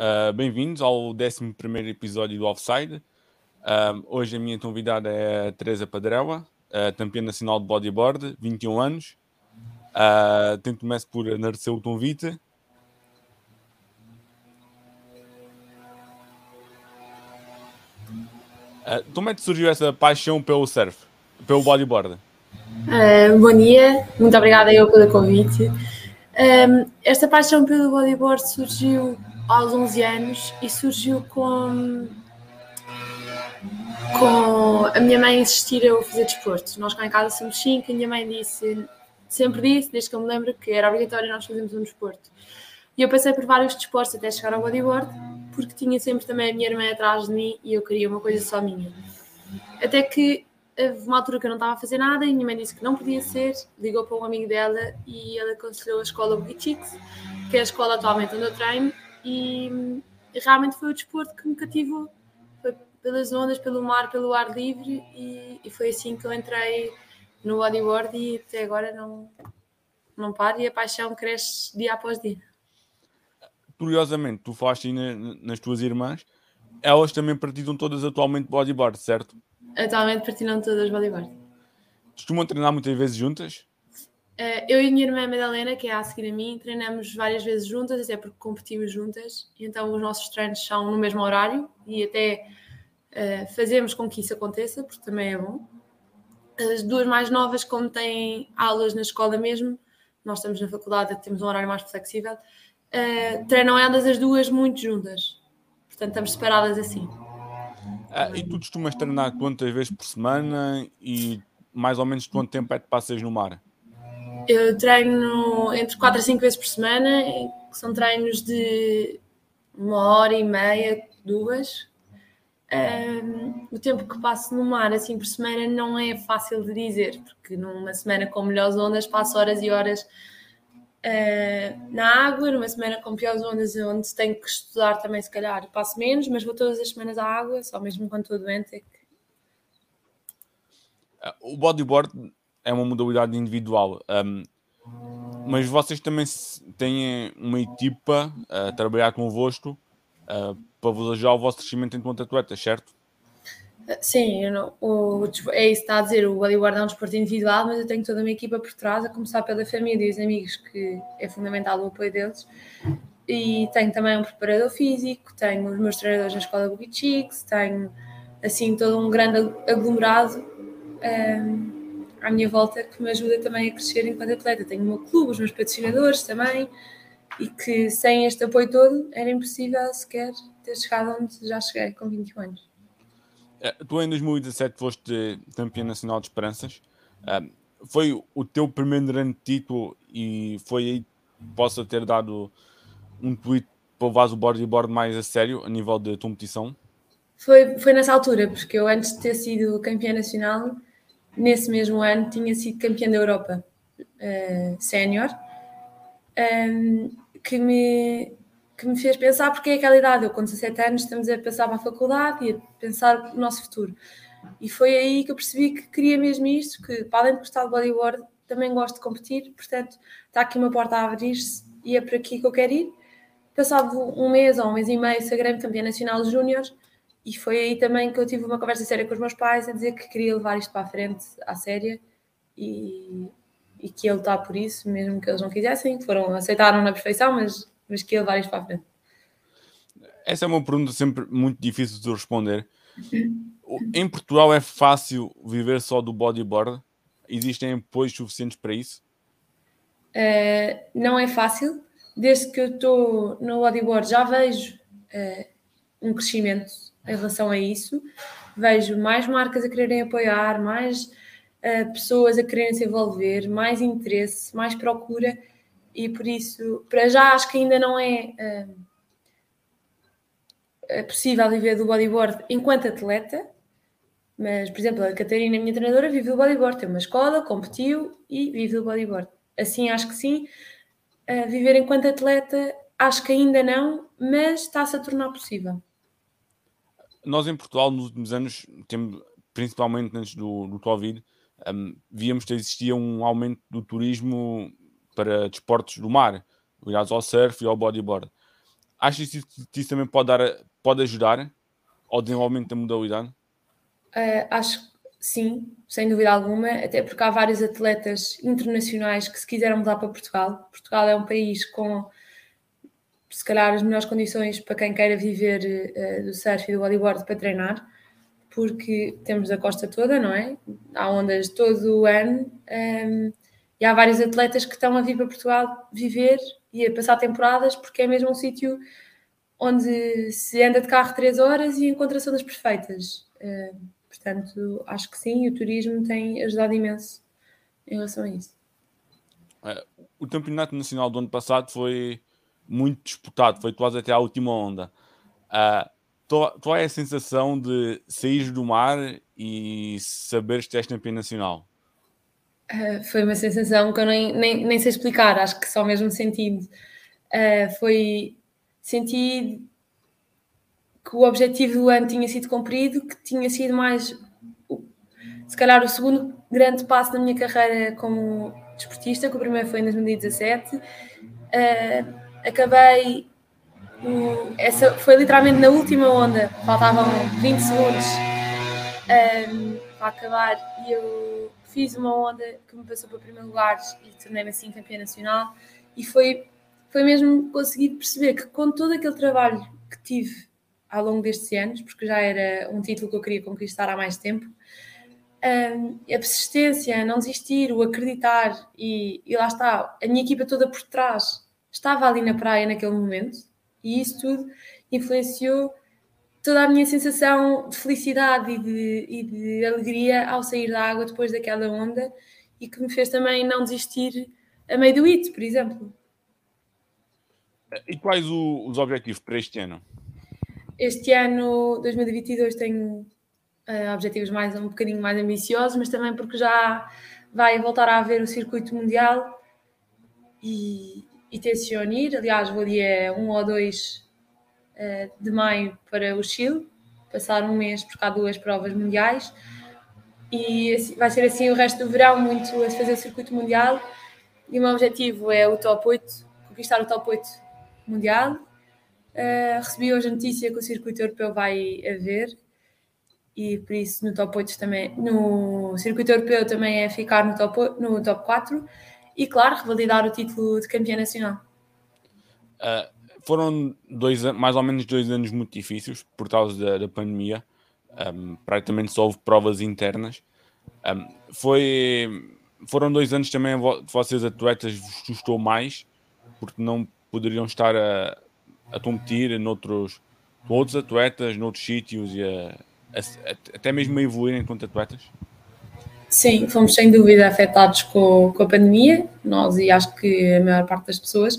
Uh, Bem-vindos ao 11 episódio do Offside. Uh, hoje a minha convidada é a Teresa Padrela, uh, campeã nacional de bodyboard, 21 anos. Uh, tento começar por agradecer o convite. Como é que surgiu essa paixão pelo surf, pelo bodyboard? Bom dia, muito obrigada eu pelo convite. Esta paixão pelo bodyboard surgiu aos 11 anos e surgiu com, com a minha mãe insistir eu fazer desporto. Nós cá em casa somos e a minha mãe disse, sempre disse, desde que eu me lembro, que era obrigatório nós fazermos um desporto. E eu passei por vários desportos até chegar ao bodyboard, porque tinha sempre também a minha irmã atrás de mim e eu queria uma coisa só minha. Até que houve uma altura que eu não estava a fazer nada e a minha mãe disse que não podia ser, ligou para um amigo dela e ela aconselhou a escola Boogie Chicks, que é a escola atualmente onde eu treino, e, realmente foi o desporto que me cativou. Foi pelas ondas, pelo mar, pelo ar livre e, e, foi assim que eu entrei no bodyboard e até agora não, não paro e a paixão cresce dia após dia. Curiosamente, tu falaste aí nas tuas irmãs, elas também praticam todas atualmente bodyboard, certo? Atualmente praticam todas bodyboard. Costumam treinar muitas vezes juntas? Uh, eu e a minha irmã Madalena, que é a seguir a mim, treinamos várias vezes juntas, até porque competimos juntas, e então os nossos treinos são no mesmo horário e até uh, fazemos com que isso aconteça, porque também é bom. As duas mais novas, como têm aulas na escola mesmo, nós estamos na faculdade, temos um horário mais flexível, uh, treinam elas as duas muito juntas, portanto estamos separadas assim. Ah, e tu costumas treinar quantas vezes por semana e mais ou menos quanto tempo é que passas no mar? Eu treino entre 4 a 5 vezes por semana, que são treinos de uma hora e meia, duas. Um, o tempo que passo no mar, assim, por semana, não é fácil de dizer, porque numa semana com melhores ondas passo horas e horas uh, na água, numa semana com piores ondas, onde tenho que estudar também, se calhar, passo menos, mas vou todas as semanas à água, só mesmo quando estou doente. É que... O bodyboard é uma modalidade individual. Um, mas vocês também têm uma equipa a trabalhar convosco uh, para vos ajudar o vosso crescimento enquanto atletas, certo? Sim, não, o, é isso está a dizer, o bodyboard é um desporto individual, mas eu tenho toda uma equipa por trás, a começar pela família e os amigos, que é fundamental o apoio deles. E tenho também um preparador físico, tenho os meus treinadores na escola Boogie Chicks, tenho assim todo um grande aglomerado. Um, à minha volta que me ajuda também a crescer enquanto atleta. Tenho o meu clube, os meus patrocinadores também, e que sem este apoio todo era impossível sequer ter chegado onde já cheguei com 21 anos. É, tu em 2017 foste campeã nacional de esperanças. É, foi o teu primeiro grande título e foi aí que possa ter dado um tweet para o bodyboard mais a sério a nível de competição? Foi, foi nessa altura, porque eu antes de ter sido campeã nacional nesse mesmo ano tinha sido campeã da Europa uh, sénior, um, ehm, que, me, que me fez pensar, porque é aquela idade, eu com 17 anos estamos a pensar para a faculdade e a pensar no nosso futuro. E foi aí que eu percebi que queria mesmo isto, que para além de gostar de bodyboard, também gosto de competir, portanto está aqui uma porta a abrir-se e é por aqui que eu quero ir. Passado um mês ou um mês e meio, sagrei-me campeã nacional de júniores e foi aí também que eu tive uma conversa séria com os meus pais a dizer que queria levar isto para a frente à séria e, e que ia lutar por isso, mesmo que eles não quisessem, foram, aceitaram na perfeição, mas, mas que ia levar isto para a frente. Essa é uma pergunta sempre muito difícil de responder. Em Portugal é fácil viver só do bodyboard? Existem apoios suficientes para isso? Uh, não é fácil. Desde que eu estou no bodyboard já vejo uh, um crescimento em relação a isso. Vejo mais marcas a quererem apoiar, mais uh, pessoas a quererem se envolver, mais interesse, mais procura, e por isso, para já, acho que ainda não é, uh, é possível viver do bodyboard enquanto atleta. Mas, por exemplo, a Catarina, minha treinadora, vive do bodyboard, tem uma escola, competiu e vive do bodyboard. Assim, acho que sim. Uh, viver enquanto atleta, acho que ainda não, mas está-se a tornar possível nós em Portugal nos últimos anos, temos, principalmente antes do, do Covid, um, víamos que existia um aumento do turismo para desportos do mar, ligados ao surf e ao bodyboard. achas que isso, isso também pode, dar, pode ajudar ao desenvolvimento da modalidade? Uh, acho que sim, sem dúvida alguma, até porque há vários atletas internacionais que se quiseram mudar para Portugal. Portugal é um país com, se calhar, as melhores condições para quem queira viver uh, do surf e do bodyboard para treinar, porque temos a costa toda, não é? Há ondas todo o ano um, e há vários atletas que estão a vir para Portugal viver e a passar temporadas porque é mesmo um sítio onde se anda de carro três horas e encontra zonas perfeitas. Uh, portanto, acho que sim, o turismo tem ajudado imenso em relação a isso. É, o Campeonato Nacional do ano passado foi muito disputado, foi quase até à última onda. Uh, qual é a sensação de sair do mar e saberes que és campeão nacional? Uh, foi uma sensação que eu nem, nem, nem sei explicar, acho que só mesmo sentindo. Uh, foi senti que o objetivo do ano tinha sido cumprido, que tinha sido mais, se calhar, o segundo grande passo na minha carreira como desportista, que o primeiro foi em 2017. Uh, acabei, um, essa foi literalmente na última onda, faltavam 20 segundos um, para acabar e eu fiz uma onda que me passou para o primeiro lugar e tornei-me assim campeã nacional e foi, foi mesmo conseguir perceber que com todo aquele trabalho que tive ao longo destes anos, porque já era um título que eu queria conquistar há mais tempo, um, a persistência, não desistir, o acreditar e, e lá está, a minha equipa toda por trás estava ali na praia naquele momento e isso tudo influenciou toda a minha sensação de felicidade e de, e de, alegria ao sair da água depois daquela onda e que me fez também não desistir a meio do IT, por exemplo. E quais o, os objetivos para este ano? Este ano, 2022, tenho uh, objetivos mais um bocadinho mais ambiciosos, mas também porque já vai voltar a haver o circuito mundial e, e tenciono ir. Aliás, vou dia 1 ou 2 eh, de maio para o Chile, passar um mês porque há duas provas mundiais e vai ser assim o resto do verão, muito a fazer o circuito mundial. E o meu objetivo é o top 8, conquistar o top 8 mundial. Uh, recebi hoje a notícia que o circuito europeu vai haver e por isso no top 8 também, no circuito europeu também é ficar no top, no top 4 e claro, revalidar o título de campeã nacional. Uh, foram dois, mais ou menos dois anos muito difíceis por causa da, da pandemia. Um, praticamente só houve provas internas. Um, foi, foram dois anos também vocês atletas vos custou mais porque não poderiam estar a, a competir noutros, outros atletas, noutros sítios e a, a, até mesmo a evoluir enquanto atletas? Sim, fomos sem dúvida afetados com, com a pandemia, nós e acho que a maior parte das pessoas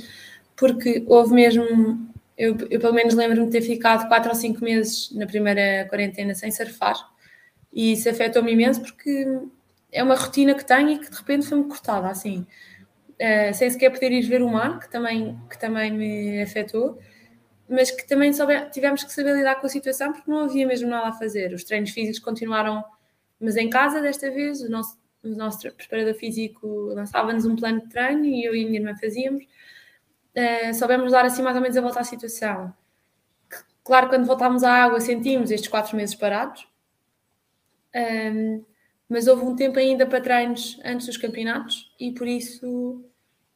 porque houve mesmo, eu, eu pelo menos lembro-me de ter ficado quatro ou cinco meses na primeira quarentena sem surfar e isso afetou-me imenso porque é uma rotina que tenho e que de repente foi-me cortada assim, uh, sem sequer poder ir ver o mar, que também, que também me afetou, mas que também soube, tivemos que saber lidar com a situação porque não havia mesmo nada a fazer. Os treinos físicos continuaram, mas em casa desta vez, o nosso, o nosso preparador físico lançava-nos um plano de treino e eu e a minha irmã fazíamos uh, soubemos dar assim mais ou menos a volta à situação. Claro, quando voltámos à água sentimos estes quatro meses parados, um, ehm, mas houve um tempo ainda para treinos antes dos campeonatos e por isso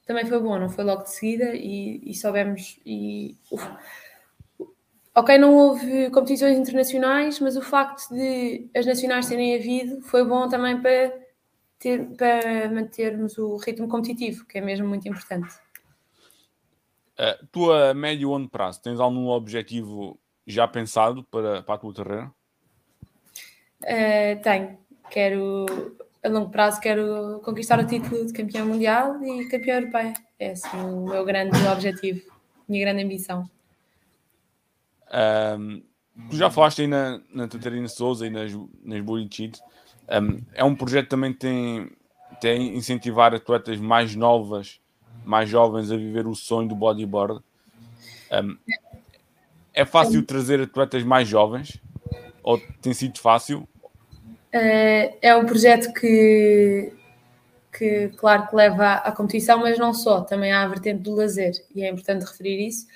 também foi bom, não foi logo de seguida e, e soubemos e uf, ok, não houve competições internacionais, mas o facto de as nacionais terem havido foi bom também para, ter, para mantermos o ritmo competitivo, que é mesmo muito importante. Tu a médio e longo prazo, tens algum objetivo já pensado para, para a tua carreira? Uh, tenho. Quero, a longo prazo, quero conquistar o título de campeão mundial e campeão europeia. É assim, o meu grande objetivo, minha grande ambição. Um, tu já falaste aí na, na Tatarina Souza e nas, nas Bully Cheats. Um, é um projeto também que tem, tem incentivar atletas mais novas mais jovens a viver o sonho do bodyboard. Um, é fácil trazer atletas mais jovens? Ou tem sido fácil? É, é um projeto que, que, claro, que leva à competição, mas não só, também há a vertente do lazer, e é importante referir isso.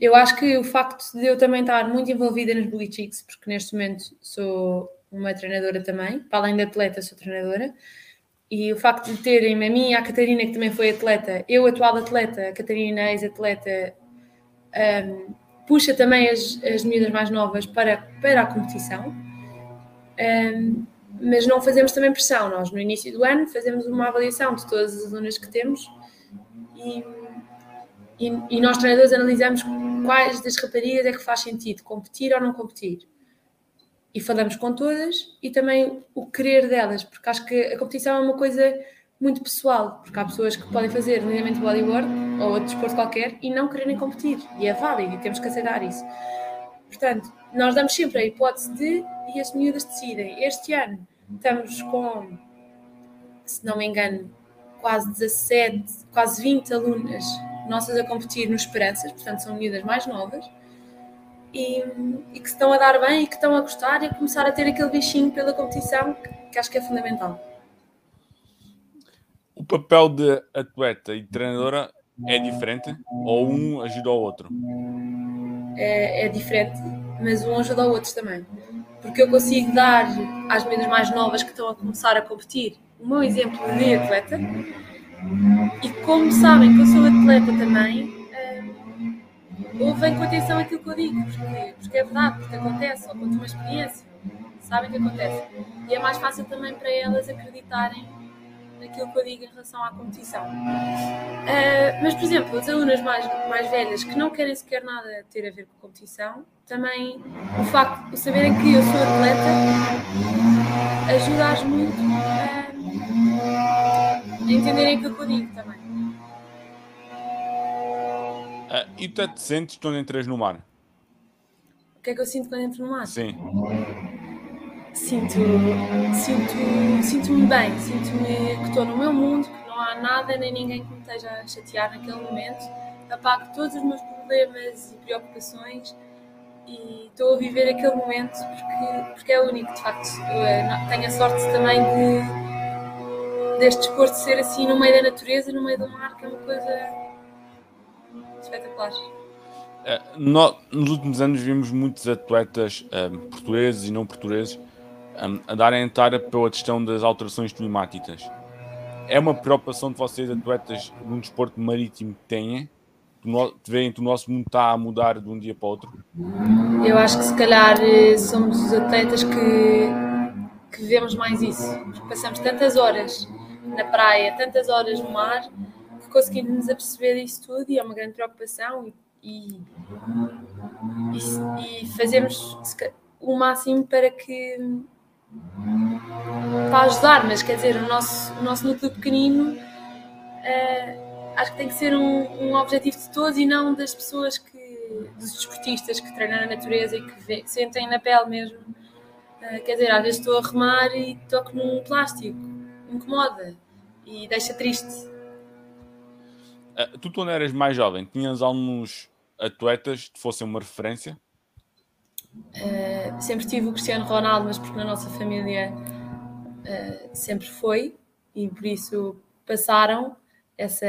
Eu acho que o facto de eu também estar muito envolvida nas Bully Chicks, porque neste momento sou uma treinadora também, para além de atleta, sou treinadora, e o facto de terem a mim e a Catarina, que também foi atleta, eu atual atleta, a Catarina ex-atleta, um, puxa também as, as miúdas mais novas para, para a competição. Um, mas não fazemos também pressão. Nós, no início do ano, fazemos uma avaliação de todas as alunas que temos e, e, e, nós, treinadores, analisamos quais das raparigas é que faz sentido competir ou não competir. E falamos com todas e também o querer delas, porque acho que a competição é uma coisa muito pessoal, porque há pessoas que podem fazer lindamente bodyboard ou outro desporto qualquer e não quererem competir. E é válido e temos que aceitar isso. Portanto, nós damos sempre a hipótese de e as miúdas decidem. Este ano estamos com, se não me engano, quase 17, quase 20 alunas nossas a competir no Esperanças, portanto são miúdas mais novas e, e, que estão a dar bem e que estão a gostar e a começar a ter aquele bichinho pela competição que, que acho que é fundamental. O papel de atleta e treinadora é diferente ou um ajuda o outro? É, é diferente, mas um ajuda o outro também porque eu consigo dar às meninas mais novas que estão a começar a competir o meu exemplo de atleta. E como sabem que eu sou atleta também, ouvem com atenção aquilo que eu digo, porque, porque é verdade, porque acontece, ou conto uma experiência, sabem que acontece. E é mais fácil também para elas acreditarem naquilo que eu digo em relação à competição. Uh, mas, por exemplo, as alunas mais, mais velhas que não querem sequer nada ter a ver com competição, também o facto de saberem que eu sou atleta ajuda-as muito a, a entenderem aquilo que eu digo também. Uh, e tu te sentes quando entras no mar? O que é que eu sinto quando entro no mar? Sim sinto, sinto, sinto-me bem, sinto-me que estou no meu mundo, que não há nada nem ninguém que me esteja a chatear naquele momento. Apago todos os meus problemas e preocupações e estou a viver aquele momento porque, porque é único, de facto. Eu eh, tenho a sorte também de deste desporto ser assim no meio da natureza, no meio do mar, que é uma coisa espetacular. É, no, nos últimos anos vimos muitos atletas um, portugueses e não portugueses a darem entrada pela questão das alterações climáticas. É uma preocupação de vocês, atletas, num desporto marítimo que têm? Veem que o nosso mundo está a mudar de um dia para o outro? Eu acho que se calhar eh, somos os atletas que, que vemos mais isso. Passamos tantas horas na praia, tantas horas no mar, que conseguimos nos aperceber disso tudo e é uma grande preocupação e, e, e fazemos o máximo para que para ajudar, mas quer dizer, o nosso, o nosso núcleo pequenino uh, acho que tem que ser um, um objetivo de todos e não das pessoas que, dos desportistas que treinam na natureza e que, vê, que sentem na pele mesmo. Uh, quer dizer, às vezes estou a remar e toco num plástico, incomoda e deixa triste. Uh, tu, quando eras mais jovem, tinhas alguns atletas que fossem uma referência? Uh, sempre tive o Cristiano Ronaldo, mas porque na nossa família uh, sempre foi e por isso passaram essa,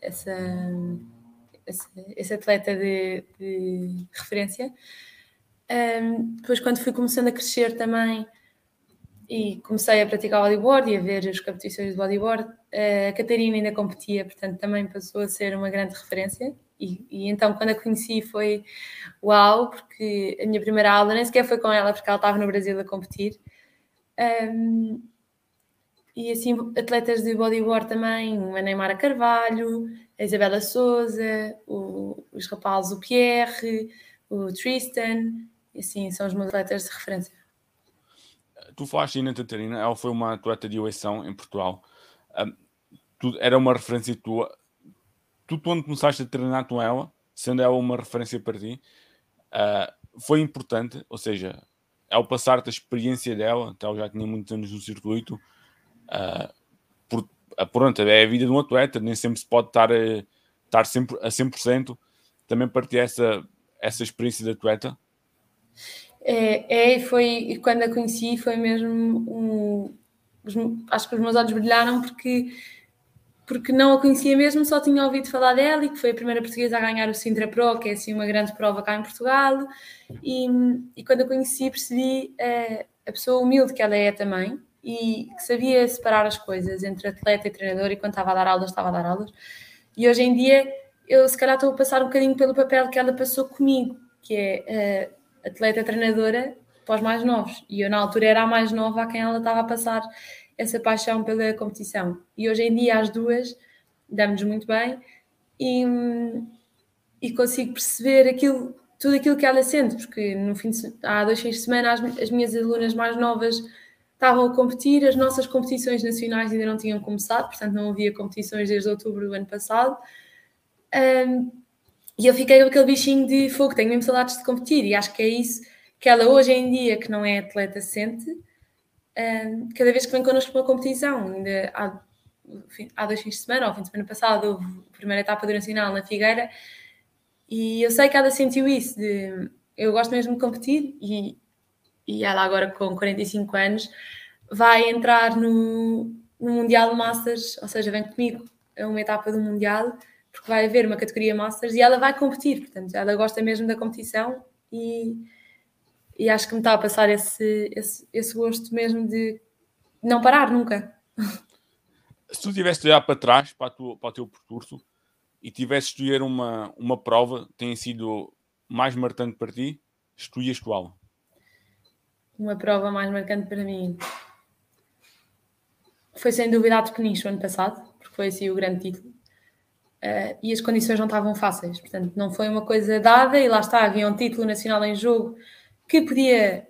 essa, essa esse atleta de, de referência. Um, depois, quando fui começando a crescer também e comecei a praticar bodyboard e a ver as competições de bodyboard, a Catarina ainda competia, portanto também passou a ser uma grande referência e, e, então, quando a conheci, foi uau, porque a minha primeira aula nem sequer foi com ela, porque ela estava no Brasil a competir. Um, e assim, atletas de bodyboard também, a Neymar Carvalho, a Isabela Souza, os rapazes, o Pierre, o Tristan, e assim, são os meus atletas de referência. Tu falaste Ina Tatarina, ela foi uma atleta de eleição em Portugal. Um, tu, era uma referência tua tu quando começaste a treinar com ela, sendo ela uma referência para ti, uh, foi importante, ou seja, ao passar-te a experiência dela, que ela já tinha muitos anos no circuito, uh, por, uh, pronto, é a vida de um atleta, nem sempre se pode estar a, estar sempre a 100%, também partilhar essa, essa experiência de atleta? É, é, foi, quando a conheci, foi mesmo um, acho que os meus olhos brilharam porque porque não a conhecia mesmo, só tinha ouvido falar dela e que foi a primeira portuguesa a ganhar o Sintra Pro, que é assim uma grande prova cá em Portugal. E, e quando a conheci, percebi uh, a pessoa humilde que ela é também e que sabia separar as coisas entre atleta e treinador. E quando estava a dar aulas, estava a dar aulas. E hoje em dia, eu se calhar estou a passar um bocadinho pelo papel que ela passou comigo, que é uh, atleta-treinadora para os mais novos. E eu, na altura, era a mais nova a quem ela estava a passar essa paixão pela competição. E hoje em dia, as duas, damos muito bem e, e consigo perceber aquilo, tudo aquilo que ela sente, porque no fim de, há dois fins de semana as, as minhas alunas mais novas estavam a competir, as nossas competições nacionais ainda não tinham começado, portanto não havia competições desde outubro do ano passado. Um, e eu fiquei com aquele bichinho de fogo, tenho mesmo saudades de competir, e acho que é isso que ela hoje em dia, que não é atleta, sente, um, cada vez que vem connosco para uma competição. Ainda há, há dois fins de semana, ou fim de semana passado, houve a primeira etapa do Nacional na Figueira, e eu sei que ela sentiu isso, de eu gosto mesmo de competir, e, e ela agora com 45 anos vai entrar no, no Mundial Masters, ou seja, vem comigo a uma etapa do Mundial, porque vai haver uma categoria Masters e ela vai competir, portanto, ela gosta mesmo da competição e e acho que me está a passar esse, esse, esse gosto mesmo de não parar nunca. Se tu tivesse de olhar para trás, para, tua, para o teu percurso, e tivesse de escolher uma, uma prova que tenha sido mais marcante para ti, escolhias qual? Uma prova mais marcante para mim foi sem dúvida a Peniche ano passado, porque foi assim o grande título. Uh, e as condições não estavam fáceis, portanto, não foi uma coisa dada. E lá está, havia um título nacional em jogo que podia,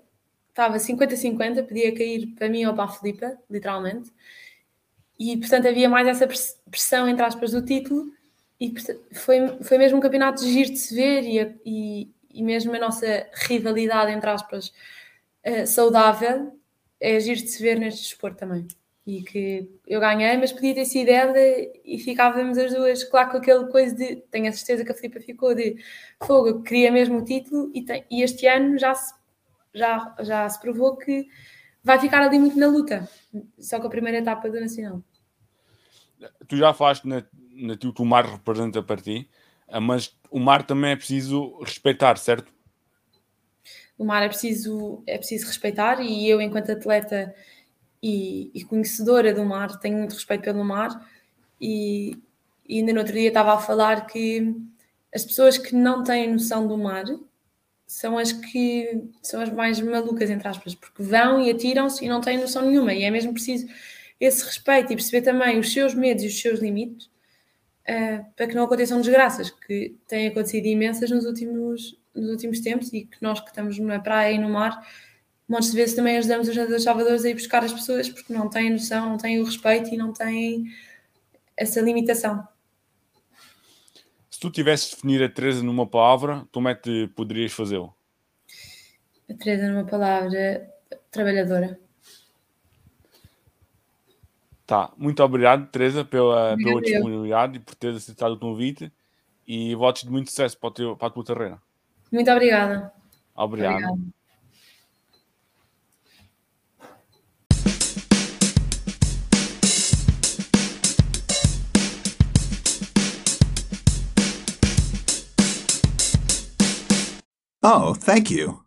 estava 50-50, podia cair para mim ou para a Filipa, literalmente. E, portanto, havia mais essa pressão, entre aspas, do título. E foi, foi mesmo um campeonato de giro de se ver e, e, e mesmo a nossa rivalidade, entre aspas, uh, saudável, é giro de se ver neste desporto também. E que eu ganhei, mas podia ter sido ela e ficávamos as duas, claro, com aquele coisa de. Tenho a certeza que a Filipa ficou de fogo, eu queria mesmo o título e, tem, e este ano já se, já, já se provou que vai ficar ali muito na luta, só com a primeira etapa do Nacional. Tu já falaste na, na que o mar representa para ti, mas o mar também é preciso respeitar, certo? O mar é preciso, é preciso respeitar e eu, enquanto atleta e, e conhecedora do mar, tenho muito respeito pelo mar e, e ainda no outro dia estava a falar que as pessoas que não têm noção do mar são as que são as mais malucas, entre aspas, porque vão e atiram-se e não têm noção nenhuma. E é mesmo preciso esse respeito e perceber também os seus medos e os seus limites uh, para que não aconteçam desgraças, que têm acontecido imensas nos últimos, nos últimos tempos e que nós que estamos na praia e no mar, montes de vezes também ajudamos os nadadores salvadores a ir buscar as pessoas porque não têm noção, não têm o respeito e não têm essa limitação se tu tivesses de definir a Teresa numa palavra, como é que poderias fazê-lo? A Teresa numa palavra, trabalhadora. Tá, muito obrigado, Teresa, pela, pela disponibilidade e por teres aceitado o convite e votos de muito sucesso para, teu, para a tua carreira. Muito obrigada. Obrigado. Obrigado. Oh, thank you.